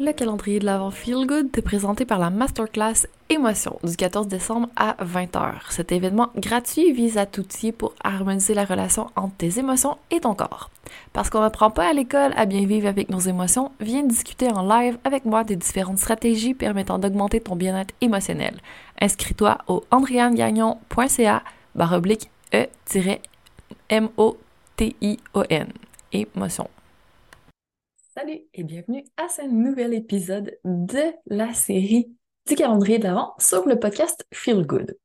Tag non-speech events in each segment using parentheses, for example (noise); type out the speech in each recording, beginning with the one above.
Le calendrier de l'avant Feel Good est présenté par la Masterclass Émotion du 14 décembre à 20h. Cet événement gratuit vise à t'outiller pour harmoniser la relation entre tes émotions et ton corps. Parce qu'on n'apprend pas à l'école à bien vivre avec nos émotions, viens discuter en live avec moi des différentes stratégies permettant d'augmenter ton bien-être émotionnel. Inscris-toi au andriangagnon.ca baroblique E-M-O-T-I-O-N. Émotion. Salut et bienvenue à ce nouvel épisode de la série du calendrier de l'Avent sur le podcast Feel Good.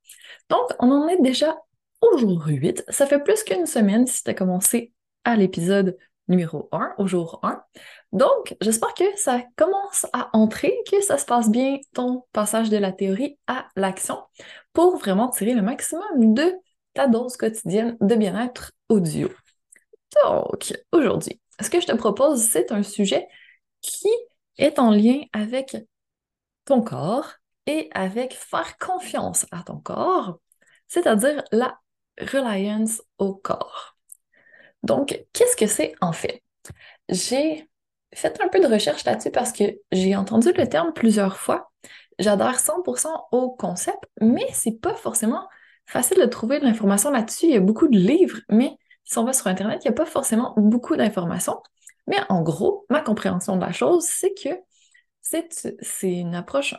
Donc, on en est déjà au jour 8. Ça fait plus qu'une semaine si tu as commencé à l'épisode numéro 1, au jour 1. Donc, j'espère que ça commence à entrer, que ça se passe bien ton passage de la théorie à l'action pour vraiment tirer le maximum de ta dose quotidienne de bien-être audio. Donc, aujourd'hui, ce que je te propose, c'est un sujet qui est en lien avec ton corps et avec faire confiance à ton corps, c'est-à-dire la reliance au corps. Donc, qu'est-ce que c'est en fait? J'ai fait un peu de recherche là-dessus parce que j'ai entendu le terme plusieurs fois. J'adhère 100% au concept, mais c'est pas forcément facile de trouver de l'information là-dessus. Il y a beaucoup de livres, mais si on va sur Internet, il n'y a pas forcément beaucoup d'informations. Mais en gros, ma compréhension de la chose, c'est que c'est une approche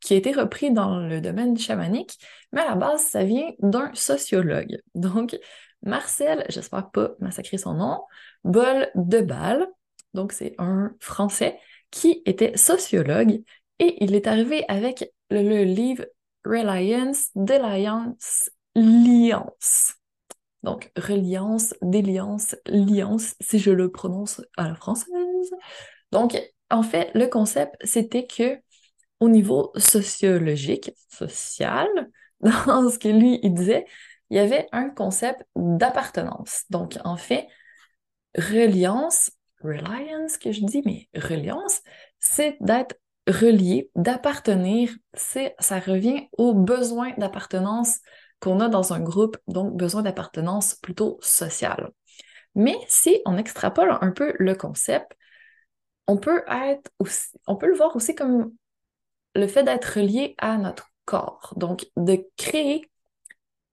qui a été reprise dans le domaine chamanique, mais à la base, ça vient d'un sociologue. Donc, Marcel, j'espère pas massacrer son nom, Bol de Balle, donc c'est un Français qui était sociologue et il est arrivé avec le, livre Reliance, Deliance, Liance. Donc, reliance, déliance, liance, si je le prononce à la française. Donc, en fait, le concept, c'était que au niveau sociologique, social, (laughs) dans ce que lui, il disait, il y avait un concept d'appartenance. Donc, en fait, reliance, reliance que je dis, mais reliance, c'est d'être relié, d'appartenir, c'est, ça revient au besoin d'appartenance qu'on a dans un groupe, donc besoin d'appartenance plutôt sociale. Mais si on extrapole un peu le concept, on peut être aussi, on peut le voir aussi comme le fait d'être relié à notre corps. Donc, de créer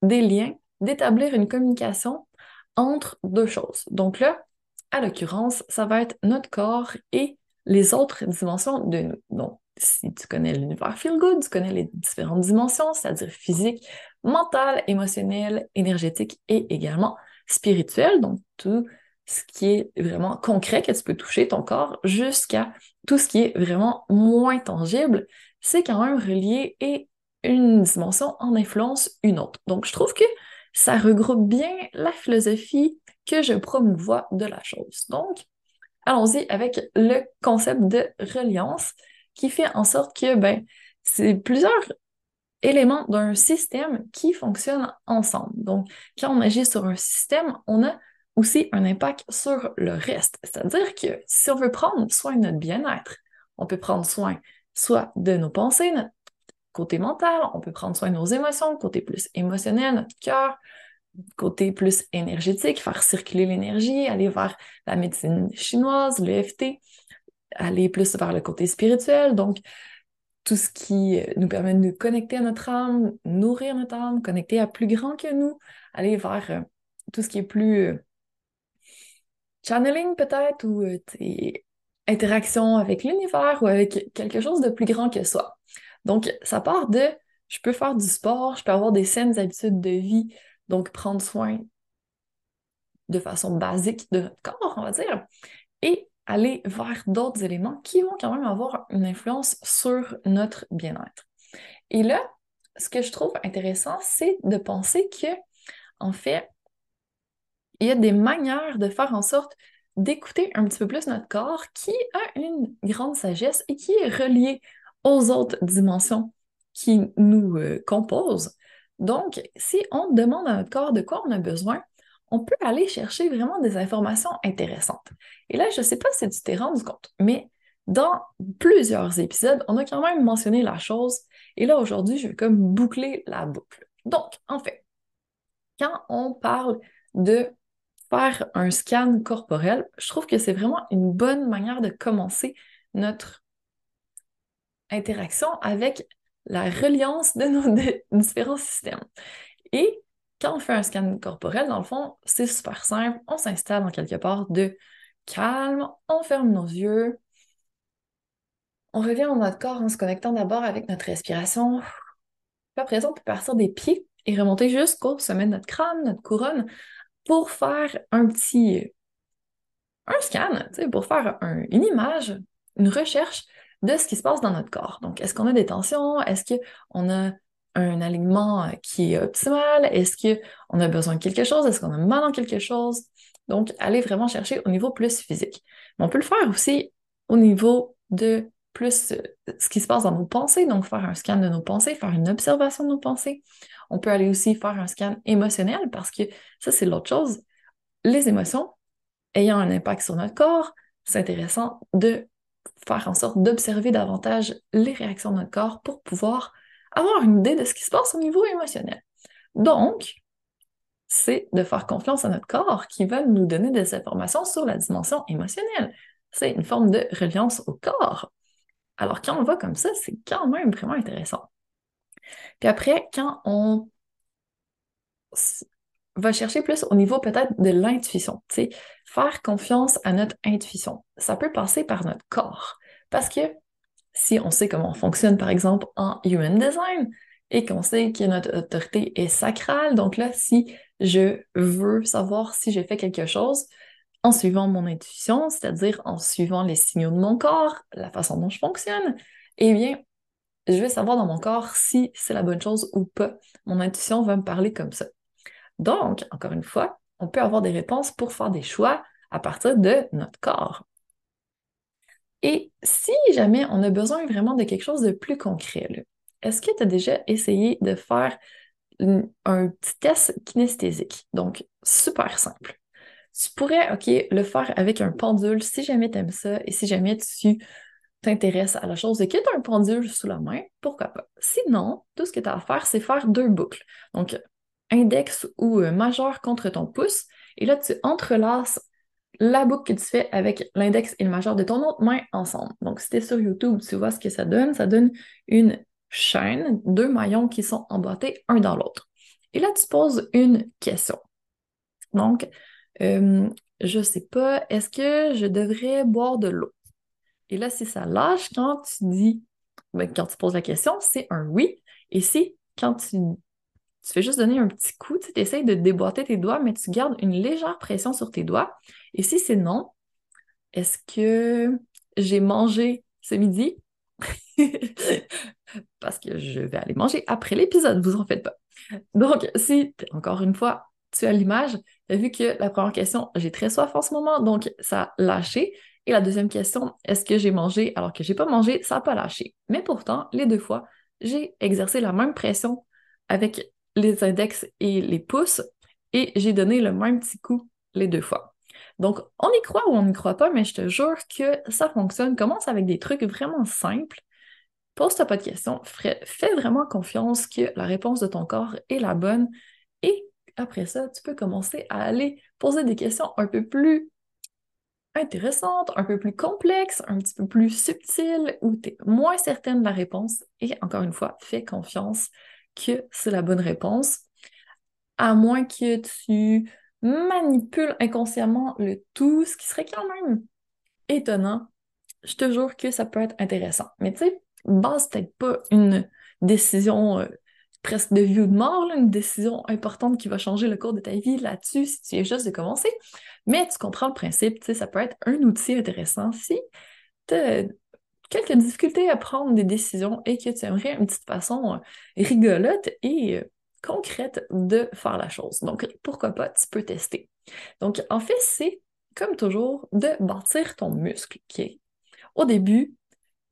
des liens, d'établir une communication entre deux choses. Donc là, à l'occurrence, ça va être notre corps et les autres dimensions de nous. Donc, si tu connais l'univers Feel Good, tu connais les différentes dimensions, c'est-à-dire physique, mentale, émotionnelle, énergétique et également spirituelle. Donc, tout ce qui est vraiment concret que tu peux toucher ton corps jusqu'à tout ce qui est vraiment moins tangible, c'est quand même relié et une dimension en influence une autre. Donc, je trouve que ça regroupe bien la philosophie que je promouvois de la chose. Donc, allons-y avec le concept de reliance qui fait en sorte que, ben, c'est plusieurs éléments d'un système qui fonctionnent ensemble. Donc, quand on agit sur un système, on a aussi un impact sur le reste. C'est-à-dire que si on veut prendre soin de notre bien-être, on peut prendre soin soit de nos pensées, notre côté mental, on peut prendre soin de nos émotions, côté plus émotionnel, notre cœur, côté plus énergétique, faire circuler l'énergie, aller vers la médecine chinoise, l'EFT, aller plus vers le côté spirituel, donc tout ce qui nous permet de nous connecter à notre âme, nourrir notre âme, connecter à plus grand que nous, aller vers euh, tout ce qui est plus euh, channeling peut-être ou euh, interaction avec l'univers ou avec quelque chose de plus grand que soi. Donc, ça part de je peux faire du sport, je peux avoir des saines habitudes de vie, donc prendre soin de façon basique de notre corps, on va dire, et aller vers d'autres éléments qui vont quand même avoir une influence sur notre bien-être. Et là, ce que je trouve intéressant, c'est de penser que, en fait, il y a des manières de faire en sorte d'écouter un petit peu plus notre corps qui a une grande sagesse et qui est reliée aux autres dimensions qui nous euh, composent. Donc, si on demande à notre corps de quoi on a besoin, on peut aller chercher vraiment des informations intéressantes. Et là, je ne sais pas si tu t'es rendu compte, mais dans plusieurs épisodes, on a quand même mentionné la chose. Et là, aujourd'hui, je vais comme boucler la boucle. Donc, en fait, quand on parle de faire un scan corporel, je trouve que c'est vraiment une bonne manière de commencer notre interaction avec la reliance de nos (laughs) différents systèmes. Et quand on fait un scan corporel, dans le fond, c'est super simple. On s'installe en quelque part de calme, on ferme nos yeux, on revient dans notre corps en se connectant d'abord avec notre respiration. Puis après ça, on peut partir des pieds et remonter jusqu'au sommet de notre crâne, notre couronne, pour faire un petit un scan, pour faire une image, une recherche de ce qui se passe dans notre corps. Donc, est-ce qu'on a des tensions? Est-ce qu'on a un alignement qui est optimal? Est-ce qu'on a besoin de quelque chose? Est-ce qu'on a mal dans quelque chose? Donc, aller vraiment chercher au niveau plus physique. On peut le faire aussi au niveau de plus euh, ce qui se passe dans nos pensées, donc faire un scan de nos pensées, faire une observation de nos pensées. On peut aller aussi faire un scan émotionnel parce que ça, c'est l'autre chose. Les émotions ayant un impact sur notre corps, c'est intéressant de faire en sorte d'observer davantage les réactions de notre corps pour pouvoir avoir une idée de ce qui se passe au niveau émotionnel. Donc, c'est de faire confiance à notre corps qui va nous donner des informations sur la dimension émotionnelle. C'est une forme de reliance au corps. Alors, quand on va comme ça, c'est quand même vraiment intéressant. Puis après, quand on va chercher plus au niveau peut-être de l'intuition, tu sais, faire confiance à notre intuition, ça peut passer par notre corps. Parce que si on sait comment on fonctionne, par exemple, en human design, et qu'on sait que notre autorité est sacrale, donc là, si je veux savoir si j'ai fait quelque chose, en suivant mon intuition, c'est-à-dire en suivant les signaux de mon corps, la façon dont je fonctionne, eh bien, je vais savoir dans mon corps si c'est la bonne chose ou pas. Mon intuition va me parler comme ça. Donc, encore une fois, on peut avoir des réponses pour faire des choix à partir de notre corps. Et si jamais on a besoin vraiment de quelque chose de plus concret, est-ce que tu as déjà essayé de faire un petit test kinesthésique? Donc, super simple. Tu pourrais, OK, le faire avec un pendule si jamais tu aimes ça et si jamais tu t'intéresses à la chose et que tu as un pendule sous la main, pourquoi pas? Sinon, tout ce que tu as à faire, c'est faire deux boucles. Donc, index ou euh, majeur contre ton pouce. Et là, tu entrelaces la boucle que tu fais avec l'index et le majeur de ton autre main ensemble. Donc, si tu es sur YouTube, tu vois ce que ça donne. Ça donne une chaîne, deux maillons qui sont emboîtés un dans l'autre. Et là, tu poses une question. Donc, euh, je sais pas, est-ce que je devrais boire de l'eau? Et là, si ça lâche, quand tu dis, ben, quand tu poses la question, c'est un oui. Et si, quand tu, tu fais juste donner un petit coup, tu essayes de déboîter tes doigts, mais tu gardes une légère pression sur tes doigts. Et si c'est non, est-ce que j'ai mangé ce midi? (laughs) Parce que je vais aller manger après l'épisode, vous en faites pas. Donc, si, encore une fois, tu as l'image, tu as vu que la première question, j'ai très soif en ce moment, donc ça a lâché. Et la deuxième question, est-ce que j'ai mangé alors que j'ai pas mangé, ça n'a pas lâché. Mais pourtant, les deux fois, j'ai exercé la même pression avec les index et les pouces et j'ai donné le même petit coup les deux fois. Donc, on y croit ou on n'y croit pas, mais je te jure que ça fonctionne. Commence avec des trucs vraiment simples. Pose-toi pas de questions. Fais vraiment confiance que la réponse de ton corps est la bonne et après ça, tu peux commencer à aller poser des questions un peu plus intéressantes, un peu plus complexes, un petit peu plus subtiles, où tu es moins certaine de la réponse. Et encore une fois, fais confiance que c'est la bonne réponse, à moins que tu manipules inconsciemment le tout, ce qui serait quand même étonnant. Je te jure que ça peut être intéressant. Mais tu sais, base peut-être pas une décision euh, presque de vie ou de mort, une décision importante qui va changer le cours de ta vie là-dessus si tu viens juste de commencer. Mais tu comprends le principe, tu sais, ça peut être un outil intéressant si tu quelques difficultés à prendre des décisions et que tu aimerais une petite façon euh, rigolote et euh, concrète de faire la chose. Donc, pourquoi pas, tu peux tester. Donc, en fait, c'est comme toujours de bâtir ton muscle, qui au début,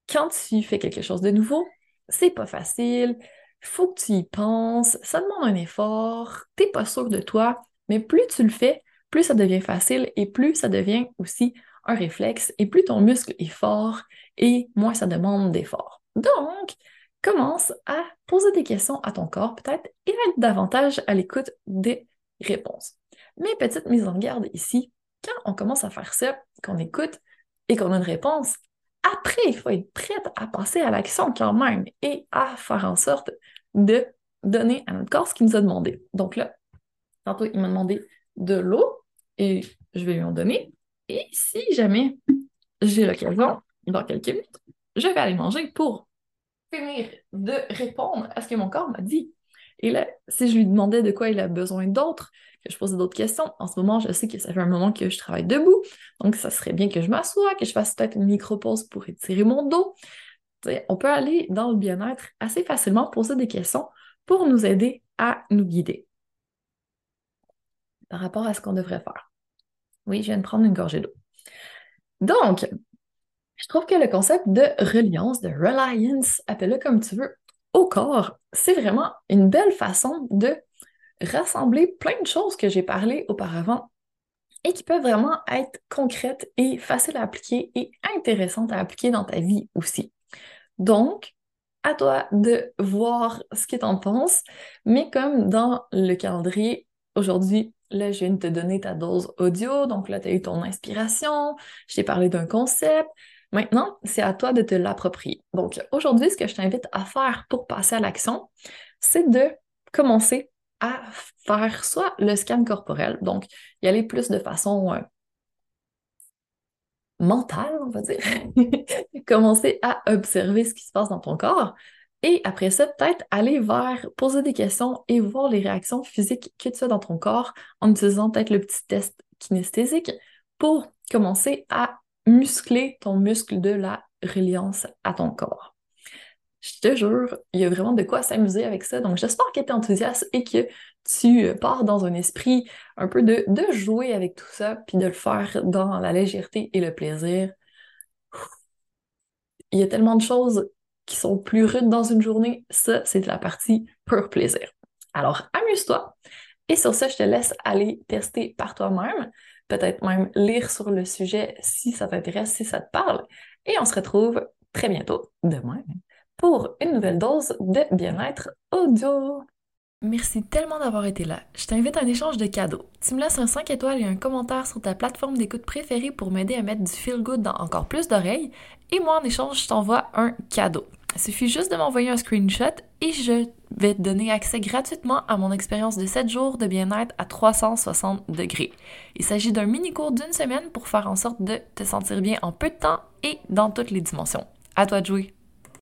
quand tu fais quelque chose de nouveau, c'est pas facile, faut que tu y penses, ça demande un effort, t'es pas sûr de toi, mais plus tu le fais, plus ça devient facile et plus ça devient aussi un réflexe et plus ton muscle est fort et moins ça demande d'effort. Donc, commence à poser des questions à ton corps peut-être et être davantage à l'écoute des réponses. Mais petite mise en garde ici, quand on commence à faire ça, qu'on écoute et qu'on a une réponse, après, il faut être prête à passer à l'action quand même et à faire en sorte de donner à notre corps ce qu'il nous a demandé. Donc là, tantôt, il m'a demandé de l'eau et je vais lui en donner. Et si jamais j'ai l'occasion, dans quelques minutes, je vais aller manger pour finir de répondre à ce que mon corps m'a dit. Et là, si je lui demandais de quoi il a besoin d'autre, que je posais d'autres questions, en ce moment, je sais que ça fait un moment que je travaille debout, donc ça serait bien que je m'assoie, que je fasse peut-être une micro-pause pour étirer mon dos. on peut aller dans le bien-être assez facilement, poser des questions pour nous aider à nous guider par rapport à ce qu'on devrait faire. Oui, je viens de prendre une gorgée d'eau. Donc, je trouve que le concept de reliance, de reliance, appelle-le comme tu veux, au corps, c'est vraiment une belle façon de rassembler plein de choses que j'ai parlé auparavant et qui peuvent vraiment être concrètes et faciles à appliquer et intéressantes à appliquer dans ta vie aussi. Donc, à toi de voir ce que tu en penses, mais comme dans le calendrier, aujourd'hui, là, je viens de te donner ta dose audio, donc là, tu as eu ton inspiration, je t'ai parlé d'un concept, Maintenant, c'est à toi de te l'approprier. Donc, aujourd'hui, ce que je t'invite à faire pour passer à l'action, c'est de commencer à faire soit le scan corporel, donc y aller plus de façon euh, mentale, on va dire, (laughs) commencer à observer ce qui se passe dans ton corps, et après ça, peut-être aller vers poser des questions et voir les réactions physiques que tu as dans ton corps en utilisant peut-être le petit test kinesthésique pour commencer à muscler ton muscle de la reliance à ton corps. Je te jure, il y a vraiment de quoi s'amuser avec ça. Donc, j'espère que tu es enthousiaste et que tu pars dans un esprit un peu de, de jouer avec tout ça, puis de le faire dans la légèreté et le plaisir. Il y a tellement de choses qui sont plus rudes dans une journée. Ça, c'est la partie pur plaisir. Alors, amuse-toi. Et sur ça, je te laisse aller tester par toi-même peut-être même lire sur le sujet si ça t'intéresse, si ça te parle. Et on se retrouve très bientôt, demain, pour une nouvelle dose de bien-être audio. Merci tellement d'avoir été là. Je t'invite à un échange de cadeaux. Tu me laisses un 5 étoiles et un commentaire sur ta plateforme d'écoute préférée pour m'aider à mettre du feel good dans encore plus d'oreilles. Et moi, en échange, je t'envoie un cadeau. Il suffit juste de m'envoyer un screenshot et je vais te donner accès gratuitement à mon expérience de 7 jours de bien-être à 360 degrés. Il s'agit d'un mini-cours d'une semaine pour faire en sorte de te sentir bien en peu de temps et dans toutes les dimensions. À toi de jouer!